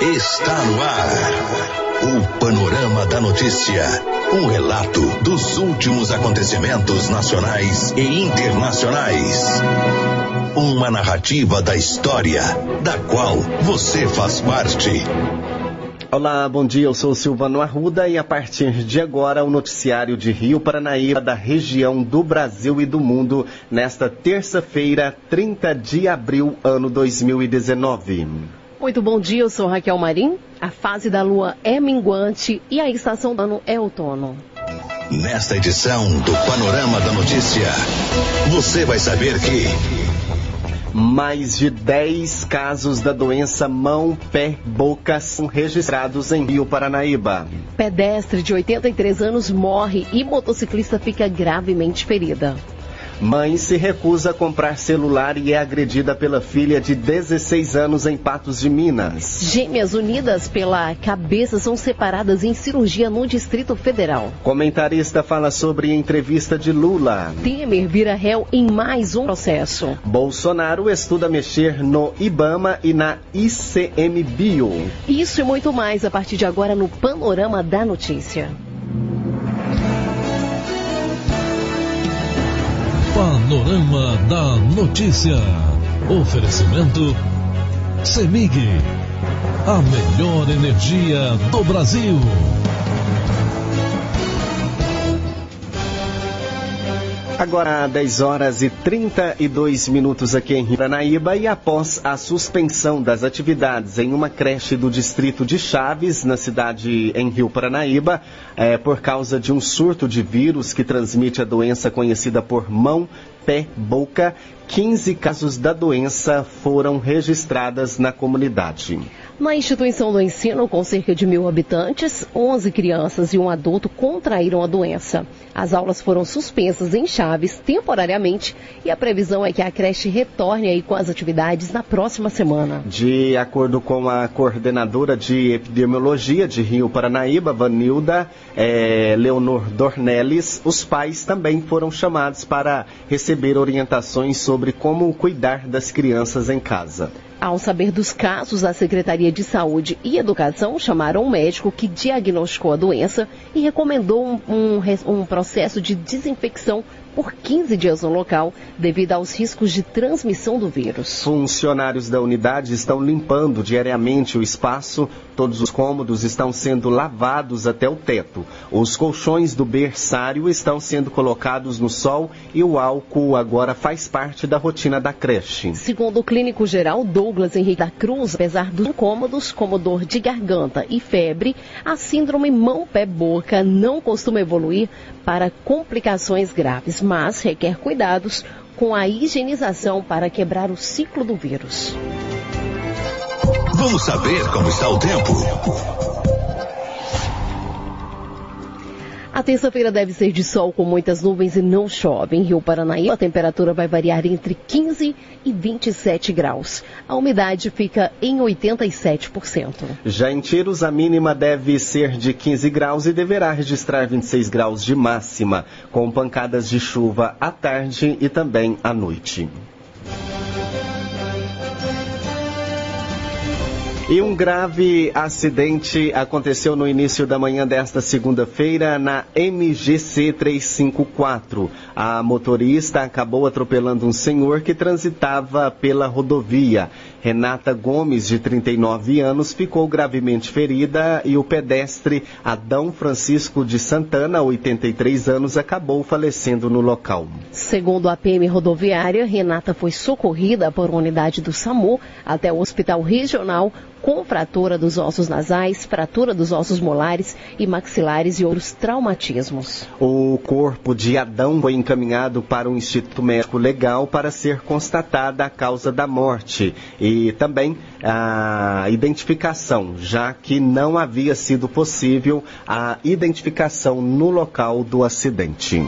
Está no ar. O Panorama da Notícia. Um relato dos últimos acontecimentos nacionais e internacionais. Uma narrativa da história, da qual você faz parte. Olá, bom dia. Eu sou Silvano Arruda e a partir de agora o noticiário de Rio Paranaíba da região do Brasil e do mundo nesta terça-feira, 30 de abril, ano 2019. Muito bom dia, eu sou Raquel Marim. A fase da lua é minguante e a estação do ano é outono. Nesta edição do Panorama da Notícia, você vai saber que. Mais de 10 casos da doença mão-pé-boca são registrados em Rio Paranaíba. Pedestre de 83 anos morre e motociclista fica gravemente ferida. Mãe se recusa a comprar celular e é agredida pela filha de 16 anos em Patos de Minas. Gêmeas unidas pela cabeça são separadas em cirurgia no Distrito Federal. Comentarista fala sobre entrevista de Lula. Temer vira réu em mais um processo. Bolsonaro estuda mexer no IBAMA e na ICMBio. Isso e muito mais a partir de agora no Panorama da Notícia. Panorama da Notícia. Oferecimento CEMIG. A melhor energia do Brasil. Agora 10 horas e 32 minutos aqui em Paranaíba e após a suspensão das atividades em uma creche do distrito de Chaves, na cidade em Rio Paranaíba, é, por causa de um surto de vírus que transmite a doença conhecida por mão, pé, boca, 15 casos da doença foram registradas na comunidade. Na instituição do ensino, com cerca de mil habitantes, 11 crianças e um adulto contraíram a doença. As aulas foram suspensas em Chaves temporariamente e a previsão é que a creche retorne aí com as atividades na próxima semana. De acordo com a coordenadora de epidemiologia de Rio Paranaíba, Vanilda é, Leonor Dornelles, os pais também foram chamados para receber orientações sobre como cuidar das crianças em casa. Ao saber dos casos, a Secretaria de Saúde e Educação chamaram um médico que diagnosticou a doença e recomendou um, um, um processo de desinfecção por 15 dias no local, devido aos riscos de transmissão do vírus. Funcionários da unidade estão limpando diariamente o espaço, todos os cômodos estão sendo lavados até o teto. Os colchões do berçário estão sendo colocados no sol e o álcool agora faz parte da rotina da creche. Segundo o clínico geral Douglas Henrique da Cruz, apesar dos incômodos como dor de garganta e febre, a síndrome mão-pé-boca não costuma evoluir para complicações graves, mas requer cuidados com a higienização para quebrar o ciclo do vírus. Vamos saber como está o tempo. A terça-feira deve ser de sol com muitas nuvens e não chove. Em Rio Paranaíba, a temperatura vai variar entre 15 e 27 graus. A umidade fica em 87%. Já em Tiros, a mínima deve ser de 15 graus e deverá registrar 26 graus de máxima, com pancadas de chuva à tarde e também à noite. E um grave acidente aconteceu no início da manhã desta segunda-feira na MGC 354. A motorista acabou atropelando um senhor que transitava pela rodovia. Renata Gomes, de 39 anos, ficou gravemente ferida e o pedestre Adão Francisco de Santana, 83 anos, acabou falecendo no local. Segundo a PM rodoviária, Renata foi socorrida por unidade do SAMU até o Hospital Regional com fratura dos ossos nasais, fratura dos ossos molares e maxilares e outros traumatismos. O corpo de Adão foi encaminhado para o Instituto Médico Legal para ser constatada a causa da morte e também a identificação, já que não havia sido possível a identificação no local do acidente.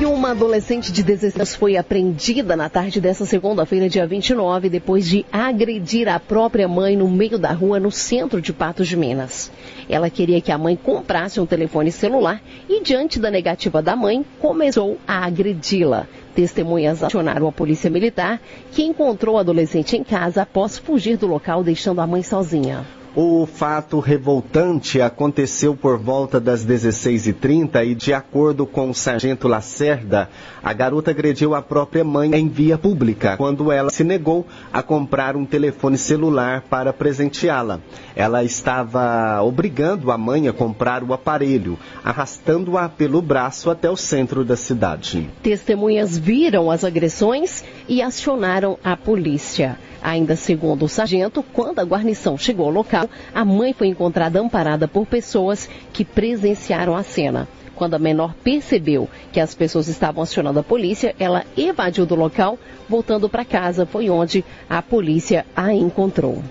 E uma adolescente de 16 anos foi apreendida na tarde dessa segunda-feira, dia 29, depois de agredir a própria mãe no meio da rua no centro de Patos de Minas. Ela queria que a mãe comprasse um telefone celular e, diante da negativa da mãe, começou a agredi-la. Testemunhas acionaram a polícia militar, que encontrou o adolescente em casa após fugir do local, deixando a mãe sozinha. O fato revoltante aconteceu por volta das 16h30 e, de acordo com o sargento Lacerda, a garota agrediu a própria mãe em via pública quando ela se negou a comprar um telefone celular para presenteá-la. Ela estava obrigando a mãe a comprar o aparelho, arrastando-a pelo braço até o centro da cidade. Testemunhas viram as agressões e acionaram a polícia. Ainda segundo o sargento, quando a guarnição chegou ao local, a mãe foi encontrada amparada por pessoas que presenciaram a cena. Quando a menor percebeu que as pessoas estavam acionando a polícia, ela evadiu do local, voltando para casa. Foi onde a polícia a encontrou.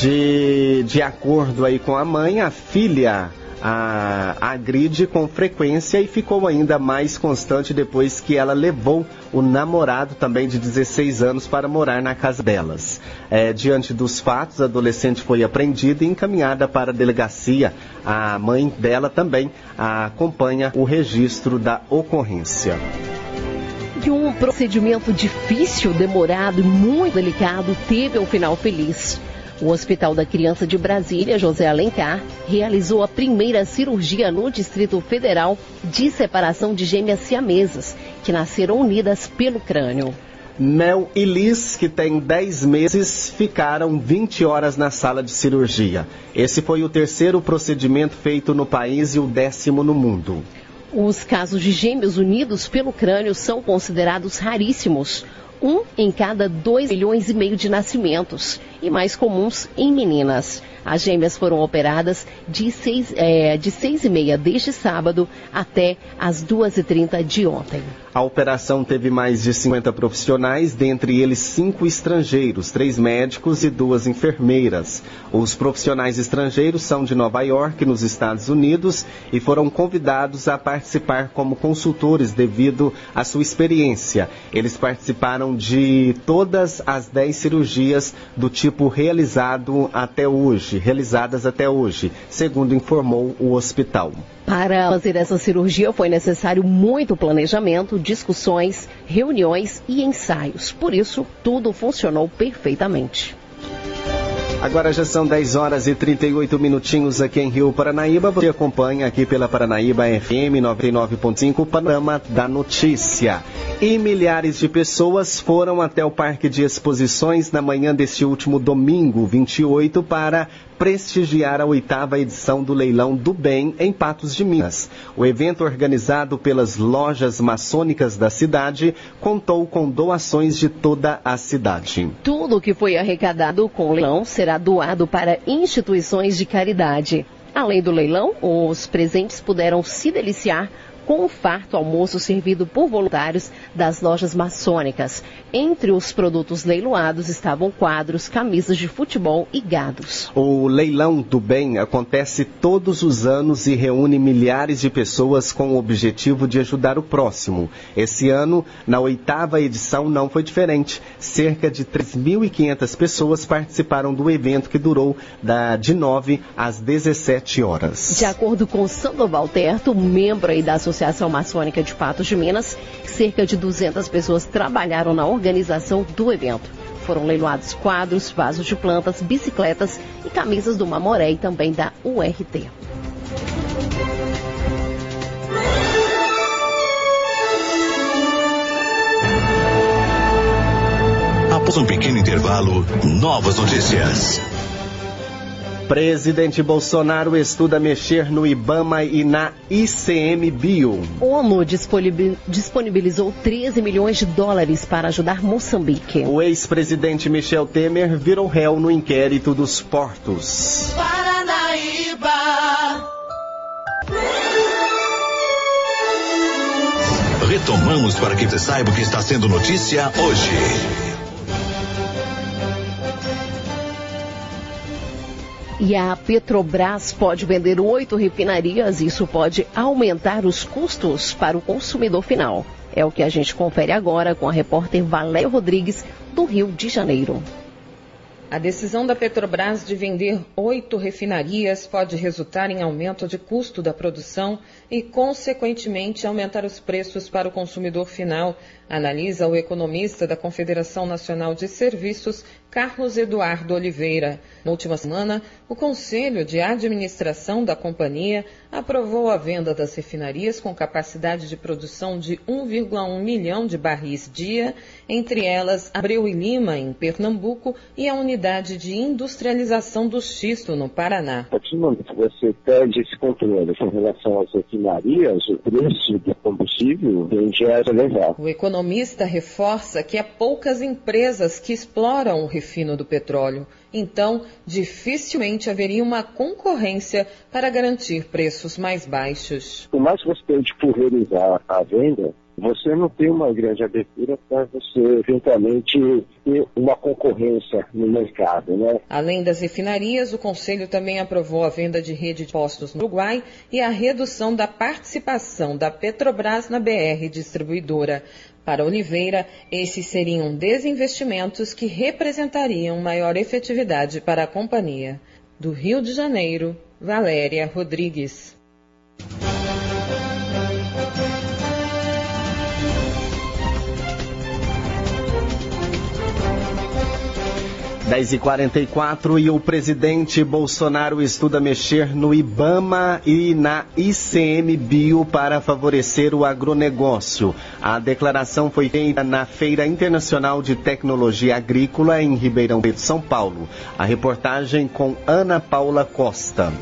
De, de acordo aí com a mãe, a filha a, agride com frequência e ficou ainda mais constante depois que ela levou o namorado, também de 16 anos, para morar na casa delas. É, diante dos fatos, a adolescente foi apreendida e encaminhada para a delegacia. A mãe dela também acompanha o registro da ocorrência. E um procedimento difícil, demorado e muito delicado teve um final feliz. O Hospital da Criança de Brasília, José Alencar, realizou a primeira cirurgia no Distrito Federal de separação de gêmeas siamesas, que nasceram unidas pelo crânio. Mel e Liz, que tem 10 meses, ficaram 20 horas na sala de cirurgia. Esse foi o terceiro procedimento feito no país e o décimo no mundo. Os casos de gêmeos unidos pelo crânio são considerados raríssimos um em cada 2 milhões e meio de nascimentos e mais comuns em meninas. As gêmeas foram operadas de 6 é, de seis e meia deste sábado até as 2h30 de ontem. A operação teve mais de 50 profissionais, dentre eles cinco estrangeiros, três médicos e duas enfermeiras. Os profissionais estrangeiros são de Nova York, nos Estados Unidos, e foram convidados a participar como consultores devido à sua experiência. Eles participaram de todas as 10 cirurgias do tipo realizado até hoje, realizadas até hoje, segundo informou o hospital. Para fazer essa cirurgia foi necessário muito planejamento, discussões, reuniões e ensaios. Por isso, tudo funcionou perfeitamente. Agora já são 10 horas e 38 minutinhos aqui em Rio Paranaíba. Você acompanha aqui pela Paranaíba FM 99.5 o Panorama da Notícia. E milhares de pessoas foram até o Parque de Exposições na manhã deste último domingo, 28, para prestigiar a oitava edição do Leilão do Bem em Patos de Minas. O evento, organizado pelas lojas maçônicas da cidade, contou com doações de toda a cidade. Tudo que foi arrecadado com o leilão será doado para instituições de caridade. Além do leilão, os presentes puderam se deliciar com o farto almoço servido por voluntários das lojas maçônicas. Entre os produtos leiloados estavam quadros, camisas de futebol e gados. O leilão do bem acontece todos os anos e reúne milhares de pessoas com o objetivo de ajudar o próximo. Esse ano, na oitava edição, não foi diferente. Cerca de 3.500 pessoas participaram do evento que durou da, de 9 às 17 horas. De acordo com Sandoval Terto, membro da Associação Associação Maçônica de Patos de Minas, cerca de 200 pessoas trabalharam na organização do evento. Foram leiloados quadros, vasos de plantas, bicicletas e camisas do Mamoré e também da URT. Após um pequeno intervalo, novas notícias. Presidente Bolsonaro estuda mexer no IBAMA e na ICMBio. ONU disponibilizou 13 milhões de dólares para ajudar Moçambique. O ex-presidente Michel Temer virou réu no inquérito dos portos. Paranaíba. Retomamos para que você saiba o que está sendo notícia hoje. E a Petrobras pode vender oito refinarias, isso pode aumentar os custos para o consumidor final. É o que a gente confere agora com a repórter Valéria Rodrigues, do Rio de Janeiro. A decisão da Petrobras de vender oito refinarias pode resultar em aumento de custo da produção e, consequentemente, aumentar os preços para o consumidor final, analisa o economista da Confederação Nacional de Serviços, Carlos Eduardo Oliveira. Na última semana, o Conselho de Administração da companhia aprovou a venda das refinarias com capacidade de produção de 1,1 milhão de barris dia, entre elas Abreu e Lima, em Pernambuco, e a unidade de industrialização do xisto, no Paraná. A partir do momento que você perde esse controle com relação às refinarias, o preço do combustível tende a elevar. O economista reforça que há poucas empresas que exploram o refino do petróleo. Então, dificilmente haveria uma concorrência para garantir preços mais baixos. Por mais que você tente pulverizar a venda, você não tem uma grande abertura para você eventualmente ter uma concorrência no mercado, né? Além das refinarias, o Conselho também aprovou a venda de rede de postos no Uruguai e a redução da participação da Petrobras na BR distribuidora. Para Oliveira, esses seriam desinvestimentos que representariam maior efetividade para a companhia. Do Rio de Janeiro, Valéria Rodrigues. 10 e 44 e o presidente Bolsonaro estuda mexer no IBAMA e na ICMBio para favorecer o agronegócio. A declaração foi feita na Feira Internacional de Tecnologia Agrícola em Ribeirão Preto, São Paulo. A reportagem com Ana Paula Costa.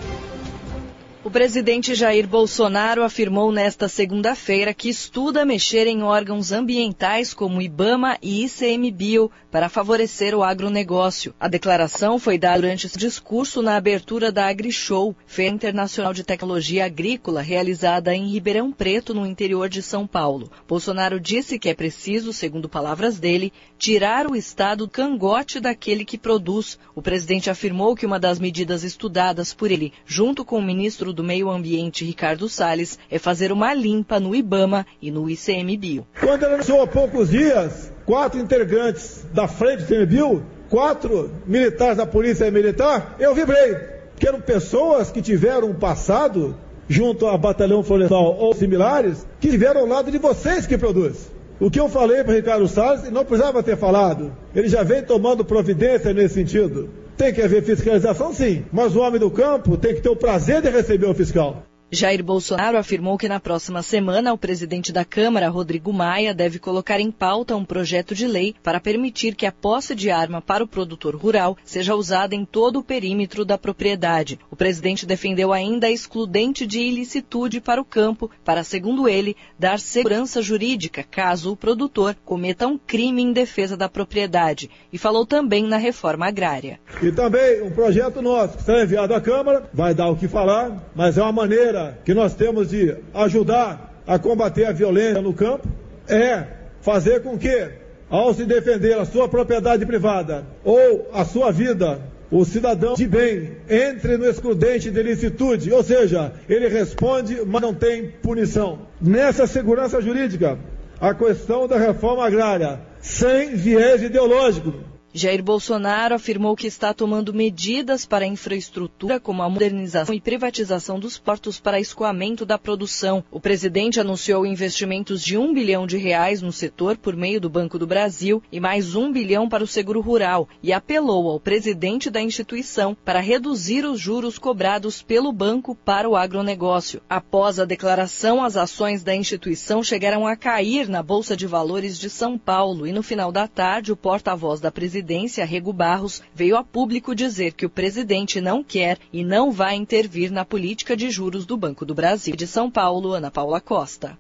O presidente Jair Bolsonaro afirmou nesta segunda-feira que estuda mexer em órgãos ambientais como IBAMA e ICMBio para favorecer o agronegócio. A declaração foi dada durante esse discurso na abertura da AgriShow, Feira Internacional de Tecnologia Agrícola, realizada em Ribeirão Preto, no interior de São Paulo. Bolsonaro disse que é preciso, segundo palavras dele, tirar o Estado do cangote daquele que produz. O presidente afirmou que uma das medidas estudadas por ele, junto com o ministro do Meio Ambiente, Ricardo Salles, é fazer uma limpa no IBAMA e no ICMBio. Quando ele anunciou há poucos dias, quatro integrantes da frente do ICMBio, quatro militares da Polícia Militar, eu vibrei. Que eram pessoas que tiveram um passado junto ao Batalhão Florestal ou similares, que estiveram ao lado de vocês que produzem. O que eu falei para Ricardo Salles, não precisava ter falado. Ele já vem tomando providência nesse sentido. Tem que haver fiscalização, sim, mas o homem do campo tem que ter o prazer de receber o fiscal. Jair Bolsonaro afirmou que na próxima semana o presidente da Câmara, Rodrigo Maia, deve colocar em pauta um projeto de lei para permitir que a posse de arma para o produtor rural seja usada em todo o perímetro da propriedade. O presidente defendeu ainda a excludente de ilicitude para o campo, para, segundo ele, dar segurança jurídica caso o produtor cometa um crime em defesa da propriedade. E falou também na reforma agrária. E também um projeto nosso que será enviado à Câmara, vai dar o que falar, mas é uma maneira que nós temos de ajudar a combater a violência no campo é fazer com que, ao se defender a sua propriedade privada ou a sua vida, o cidadão de bem entre no excludente de licitude, ou seja, ele responde, mas não tem punição. Nessa segurança jurídica, a questão da reforma agrária, sem viés ideológico, Jair Bolsonaro afirmou que está tomando medidas para a infraestrutura, como a modernização e privatização dos portos para escoamento da produção. O presidente anunciou investimentos de um bilhão de reais no setor por meio do Banco do Brasil e mais um bilhão para o seguro rural e apelou ao presidente da instituição para reduzir os juros cobrados pelo banco para o agronegócio. Após a declaração, as ações da instituição chegaram a cair na Bolsa de Valores de São Paulo e no final da tarde o porta-voz da presidência presidência, Rego Barros, veio a público dizer que o presidente não quer e não vai intervir na política de juros do Banco do Brasil. De São Paulo, Ana Paula Costa.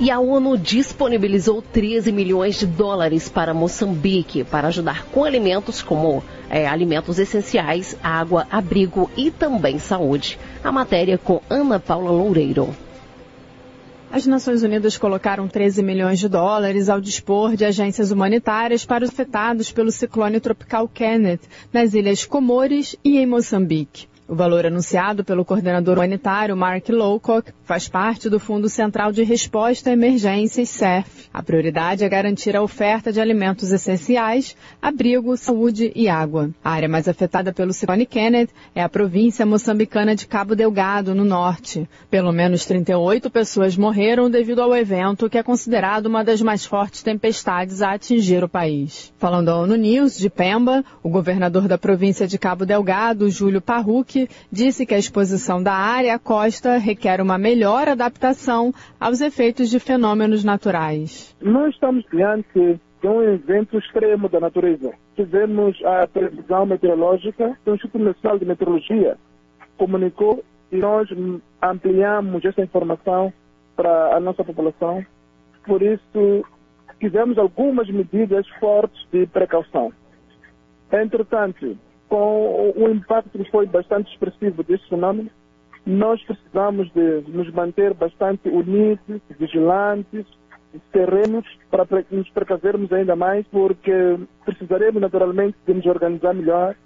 E a ONU disponibilizou 13 milhões de dólares para Moçambique para ajudar com alimentos como é, alimentos essenciais, água, abrigo e também saúde. A matéria com Ana Paula Loureiro. As Nações Unidas colocaram 13 milhões de dólares ao dispor de agências humanitárias para os afetados pelo ciclone tropical Kenneth nas ilhas Comores e em Moçambique. O valor anunciado pelo coordenador humanitário Mark Lowcock faz parte do Fundo Central de Resposta a Emergências CEF. A prioridade é garantir a oferta de alimentos essenciais, abrigo, saúde e água. A área mais afetada pelo ciclone Kenneth é a província moçambicana de Cabo Delgado, no norte. Pelo menos 38 pessoas morreram devido ao evento, que é considerado uma das mais fortes tempestades a atingir o país. Falando ao ONU News de Pemba, o governador da província de Cabo Delgado, Júlio Disse que a exposição da área à costa requer uma melhor adaptação aos efeitos de fenômenos naturais. Nós estamos diante de um evento extremo da natureza. Fizemos a previsão meteorológica, o Instituto Nacional de Meteorologia comunicou e nós ampliamos essa informação para a nossa população. Por isso, fizemos algumas medidas fortes de precaução. Entretanto, com o impacto que foi bastante expressivo deste fenômeno, nós precisamos de nos manter bastante unidos, vigilantes, serrenos, para nos precavermos ainda mais, porque precisaremos naturalmente de nos organizar melhor,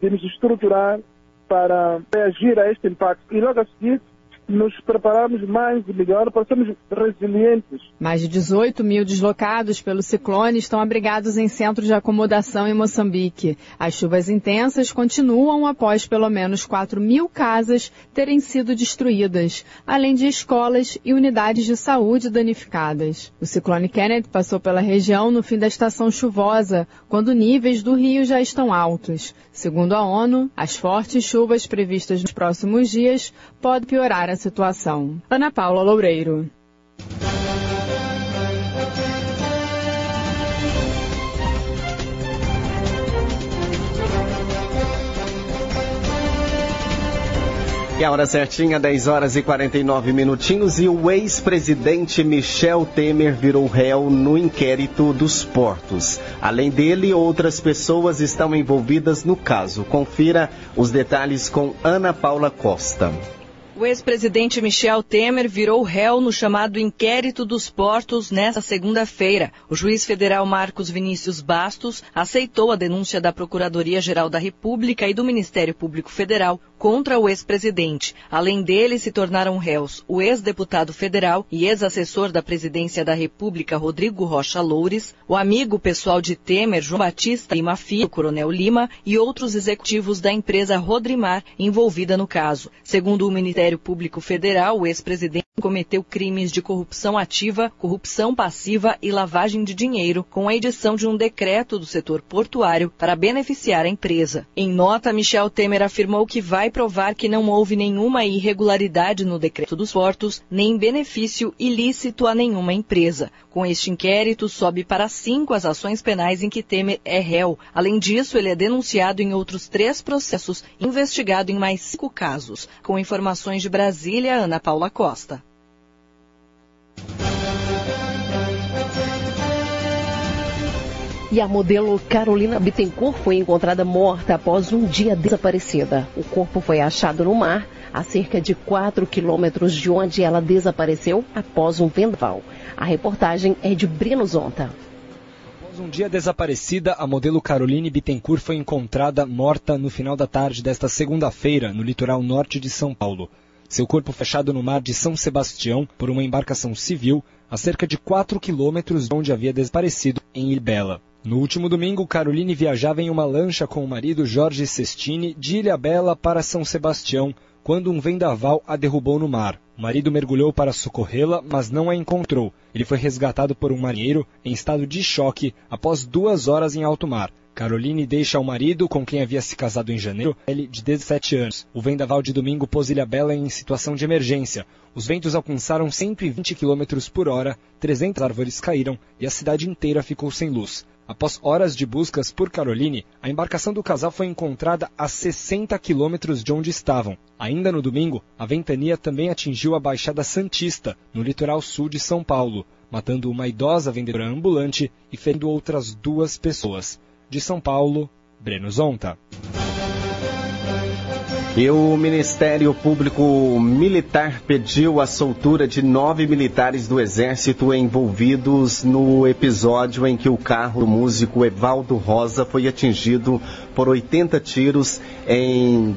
de nos estruturar para reagir a este impacto. E logo a seguir, nos prepararmos mais e melhor para sermos resilientes. Mais de 18 mil deslocados pelo ciclone estão abrigados em centros de acomodação em Moçambique. As chuvas intensas continuam após pelo menos 4 mil casas terem sido destruídas, além de escolas e unidades de saúde danificadas. O ciclone Kenneth passou pela região no fim da estação chuvosa, quando níveis do rio já estão altos. Segundo a ONU, as fortes chuvas previstas nos próximos dias podem piorar a situação. Ana Paula Loureiro. E a hora certinha, 10 horas e 49 minutinhos, e o ex-presidente Michel Temer virou réu no inquérito dos portos. Além dele, outras pessoas estão envolvidas no caso. Confira os detalhes com Ana Paula Costa. O ex-presidente Michel Temer virou réu no chamado inquérito dos portos nesta segunda-feira. O juiz federal Marcos Vinícius Bastos aceitou a denúncia da Procuradoria-Geral da República e do Ministério Público Federal contra o ex-presidente. Além dele, se tornaram réus o ex-deputado federal e ex-assessor da Presidência da República Rodrigo Rocha Loures, o amigo pessoal de Temer João Batista Lima Filho, Coronel Lima e outros executivos da empresa Rodrimar envolvida no caso. Segundo o Ministério Público Federal, o ex-presidente cometeu crimes de corrupção ativa, corrupção passiva e lavagem de dinheiro com a edição de um decreto do setor portuário para beneficiar a empresa. Em nota, Michel Temer afirmou que vai provar que não houve nenhuma irregularidade no decreto dos portos, nem benefício ilícito a nenhuma empresa. Com este inquérito, sobe para cinco as ações penais em que Temer é réu. Além disso, ele é denunciado em outros três processos, investigado em mais cinco casos. Com informações de Brasília, Ana Paula Costa. E a modelo Carolina Bittencourt foi encontrada morta após um dia desaparecida. O corpo foi achado no mar, a cerca de 4 quilômetros de onde ela desapareceu após um vendaval. A reportagem é de Breno Zonta. Após um dia desaparecida, a modelo Caroline Bittencourt foi encontrada morta no final da tarde desta segunda-feira, no litoral norte de São Paulo. Seu corpo fechado no mar de São Sebastião por uma embarcação civil a cerca de 4 quilômetros de onde havia desaparecido, em Ilbela. No último domingo, Caroline viajava em uma lancha com o marido Jorge Sestini de Ilhabela para São Sebastião, quando um vendaval a derrubou no mar. O marido mergulhou para socorrê-la, mas não a encontrou. Ele foi resgatado por um marinheiro em estado de choque após duas horas em alto mar. Caroline deixa o marido, com quem havia se casado em janeiro, ele de 17 anos. O vendaval de domingo pôs Ilha Bela em situação de emergência. Os ventos alcançaram 120 km por hora, 300 árvores caíram e a cidade inteira ficou sem luz. Após horas de buscas por Caroline, a embarcação do casal foi encontrada a 60 quilômetros de onde estavam. Ainda no domingo, a ventania também atingiu a Baixada Santista, no litoral sul de São Paulo, matando uma idosa vendedora ambulante e ferindo outras duas pessoas. De São Paulo, Breno Zonta. E o Ministério Público Militar pediu a soltura de nove militares do Exército envolvidos no episódio em que o carro do músico Evaldo Rosa foi atingido por 80 tiros em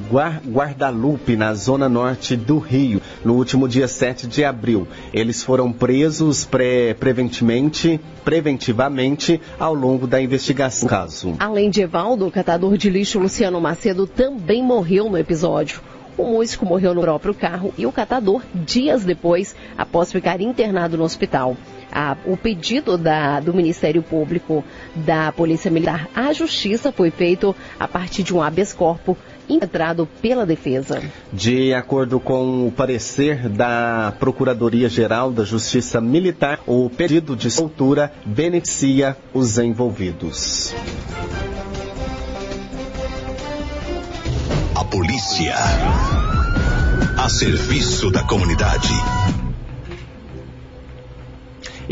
Guardalupe, na zona norte do Rio, no último dia 7 de abril. Eles foram presos pre preventivamente, preventivamente ao longo da investigação do caso. Além de Evaldo, o catador de lixo Luciano Macedo também morreu no episódio. O músico morreu no próprio carro e o catador dias depois, após ficar internado no hospital. A, o pedido da, do Ministério Público da Polícia Militar à Justiça foi feito a partir de um habeas corpus entrado pela defesa. De acordo com o parecer da Procuradoria-Geral da Justiça Militar, o pedido de soltura beneficia os envolvidos. A polícia. A serviço da comunidade.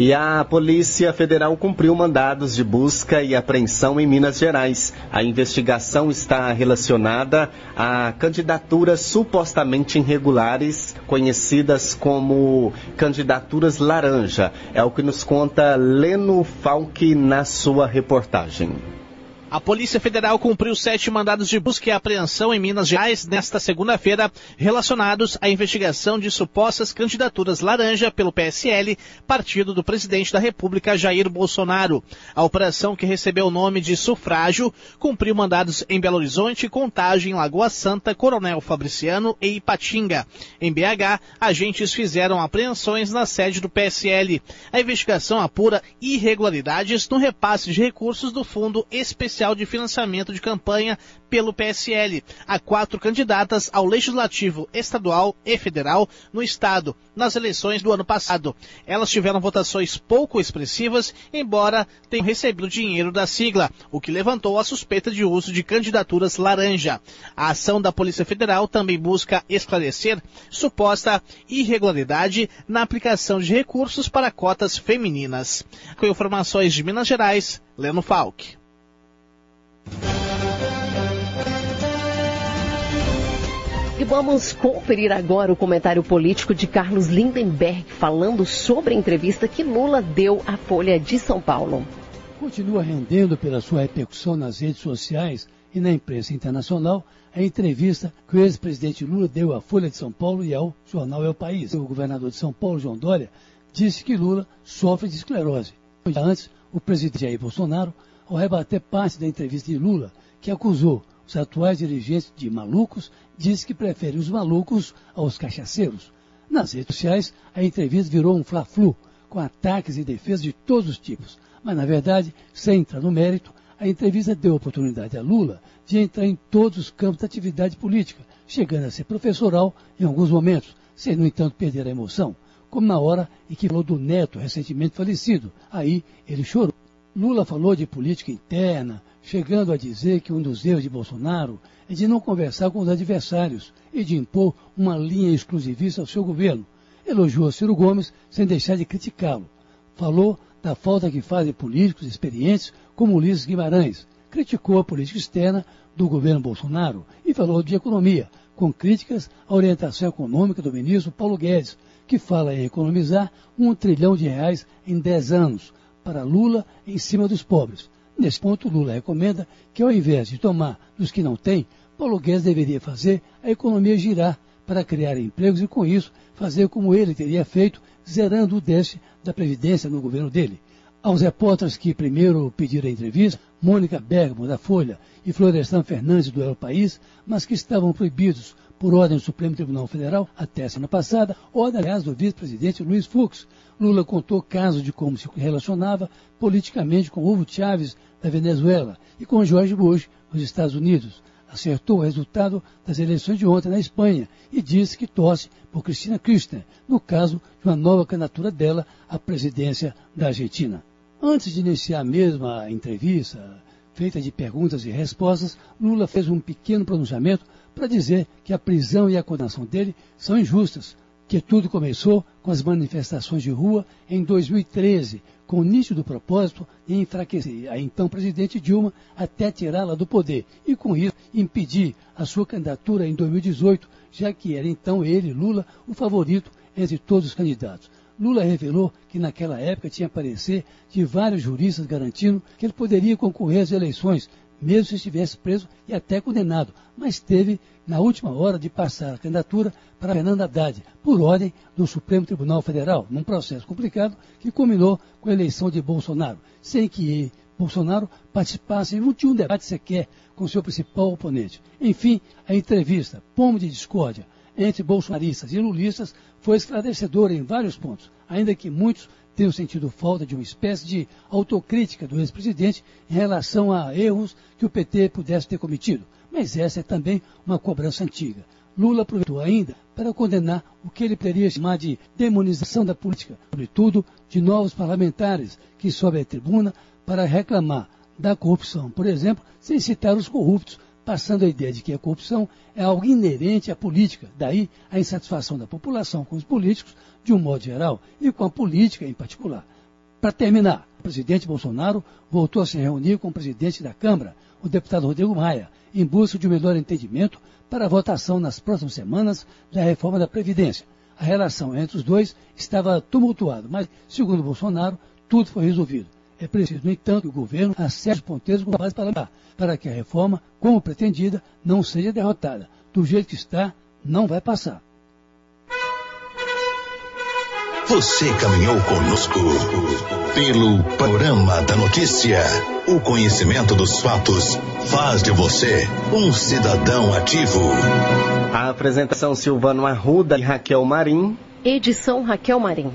E a Polícia Federal cumpriu mandados de busca e apreensão em Minas Gerais. A investigação está relacionada a candidaturas supostamente irregulares, conhecidas como candidaturas laranja. É o que nos conta Leno Falck na sua reportagem. A Polícia Federal cumpriu sete mandados de busca e apreensão em Minas Gerais nesta segunda-feira, relacionados à investigação de supostas candidaturas laranja pelo PSL, partido do presidente da República Jair Bolsonaro. A operação, que recebeu o nome de Sufrágio, cumpriu mandados em Belo Horizonte, Contagem, Lagoa Santa, Coronel Fabriciano e Ipatinga. Em BH, agentes fizeram apreensões na sede do PSL. A investigação apura irregularidades no repasse de recursos do Fundo Especial de Financiamento de Campanha pelo PSL a quatro candidatas ao Legislativo Estadual e Federal no Estado nas eleições do ano passado. Elas tiveram votações pouco expressivas, embora tenham recebido dinheiro da sigla, o que levantou a suspeita de uso de candidaturas laranja. A ação da Polícia Federal também busca esclarecer suposta irregularidade na aplicação de recursos para cotas femininas. Com informações de Minas Gerais, Leno Falck. E vamos conferir agora o comentário político de Carlos Lindenberg falando sobre a entrevista que Lula deu à Folha de São Paulo. Continua rendendo pela sua repercussão nas redes sociais e na imprensa internacional a entrevista que o ex-presidente Lula deu à Folha de São Paulo e ao jornal É o País. O governador de São Paulo, João Dória, disse que Lula sofre de esclerose. Antes, o presidente Jair Bolsonaro, ao rebater parte da entrevista de Lula, que acusou os atuais dirigentes de malucos, disse que prefere os malucos aos cachaceiros. Nas redes sociais, a entrevista virou um fla-flu, com ataques e defesas de todos os tipos. Mas, na verdade, sem entrar no mérito, a entrevista deu oportunidade a Lula de entrar em todos os campos da atividade política, chegando a ser professoral em alguns momentos, sem, no entanto, perder a emoção, como na hora em que falou do neto recentemente falecido. Aí ele chorou. Lula falou de política interna, chegando a dizer que um dos erros de Bolsonaro é de não conversar com os adversários e de impor uma linha exclusivista ao seu governo. Elogiou Ciro Gomes sem deixar de criticá-lo. Falou da falta que fazem políticos experientes como Ulisses Guimarães. Criticou a política externa do governo Bolsonaro e falou de economia, com críticas à orientação econômica do ministro Paulo Guedes, que fala em economizar um trilhão de reais em dez anos para Lula em cima dos pobres. Nesse ponto, Lula recomenda que, ao invés de tomar dos que não têm, Paulo Guedes deveria fazer a economia girar para criar empregos e, com isso, fazer como ele teria feito, zerando o déficit da Previdência no governo dele. Aos repórteres que primeiro pediram a entrevista, Mônica Bergamo, da Folha, e Florestan Fernandes, do El País, mas que estavam proibidos por ordem do Supremo Tribunal Federal até semana passada, ordem, aliás, do vice-presidente Luiz Fux, Lula contou casos de como se relacionava politicamente com Hugo Chávez da Venezuela e com George Bush nos Estados Unidos. Acertou o resultado das eleições de ontem na Espanha e disse que torce por Cristina Kirchner, no caso de uma nova candidatura dela à presidência da Argentina. Antes de iniciar mesmo a entrevista, feita de perguntas e respostas, Lula fez um pequeno pronunciamento para dizer que a prisão e a condenação dele são injustas, que tudo começou com as manifestações de rua em 2013, com o nítido propósito de enfraquecer a então presidente Dilma até tirá-la do poder e, com isso, impedir a sua candidatura em 2018, já que era então ele, Lula, o favorito entre todos os candidatos. Lula revelou que naquela época tinha parecer de vários juristas garantindo que ele poderia concorrer às eleições, mesmo se estivesse preso e até condenado, mas teve, na última hora, de passar a candidatura para Fernando Haddad, por ordem do Supremo Tribunal Federal, num processo complicado que culminou com a eleição de Bolsonaro, sem que Bolsonaro participasse de um debate sequer com seu principal oponente. Enfim, a entrevista, pomo de discórdia, entre bolsonaristas e lulistas foi esclarecedora em vários pontos, ainda que muitos tenham sentido falta de uma espécie de autocrítica do ex-presidente em relação a erros que o PT pudesse ter cometido. Mas essa é também uma cobrança antiga. Lula aproveitou ainda para condenar o que ele poderia chamar de demonização da política, sobretudo de novos parlamentares que sobem à tribuna para reclamar da corrupção, por exemplo, sem citar os corruptos, passando a ideia de que a corrupção é algo inerente à política, daí a insatisfação da população com os políticos de um modo geral e com a política em particular. Para terminar, o presidente Bolsonaro voltou a se reunir com o presidente da Câmara, o deputado Rodrigo Maia, em busca de um melhor entendimento para a votação nas próximas semanas da reforma da Previdência. A relação entre os dois estava tumultuada, mas, segundo Bolsonaro, tudo foi resolvido. É preciso, no entanto, que o governo acerte os ponteiros com base parlamentar, para que a reforma, como pretendida, não seja derrotada. Do jeito que está, não vai passar. Você caminhou conosco pelo panorama da notícia. O conhecimento dos fatos faz de você um cidadão ativo. A apresentação Silvano Arruda e Raquel Marim. Edição Raquel Marim.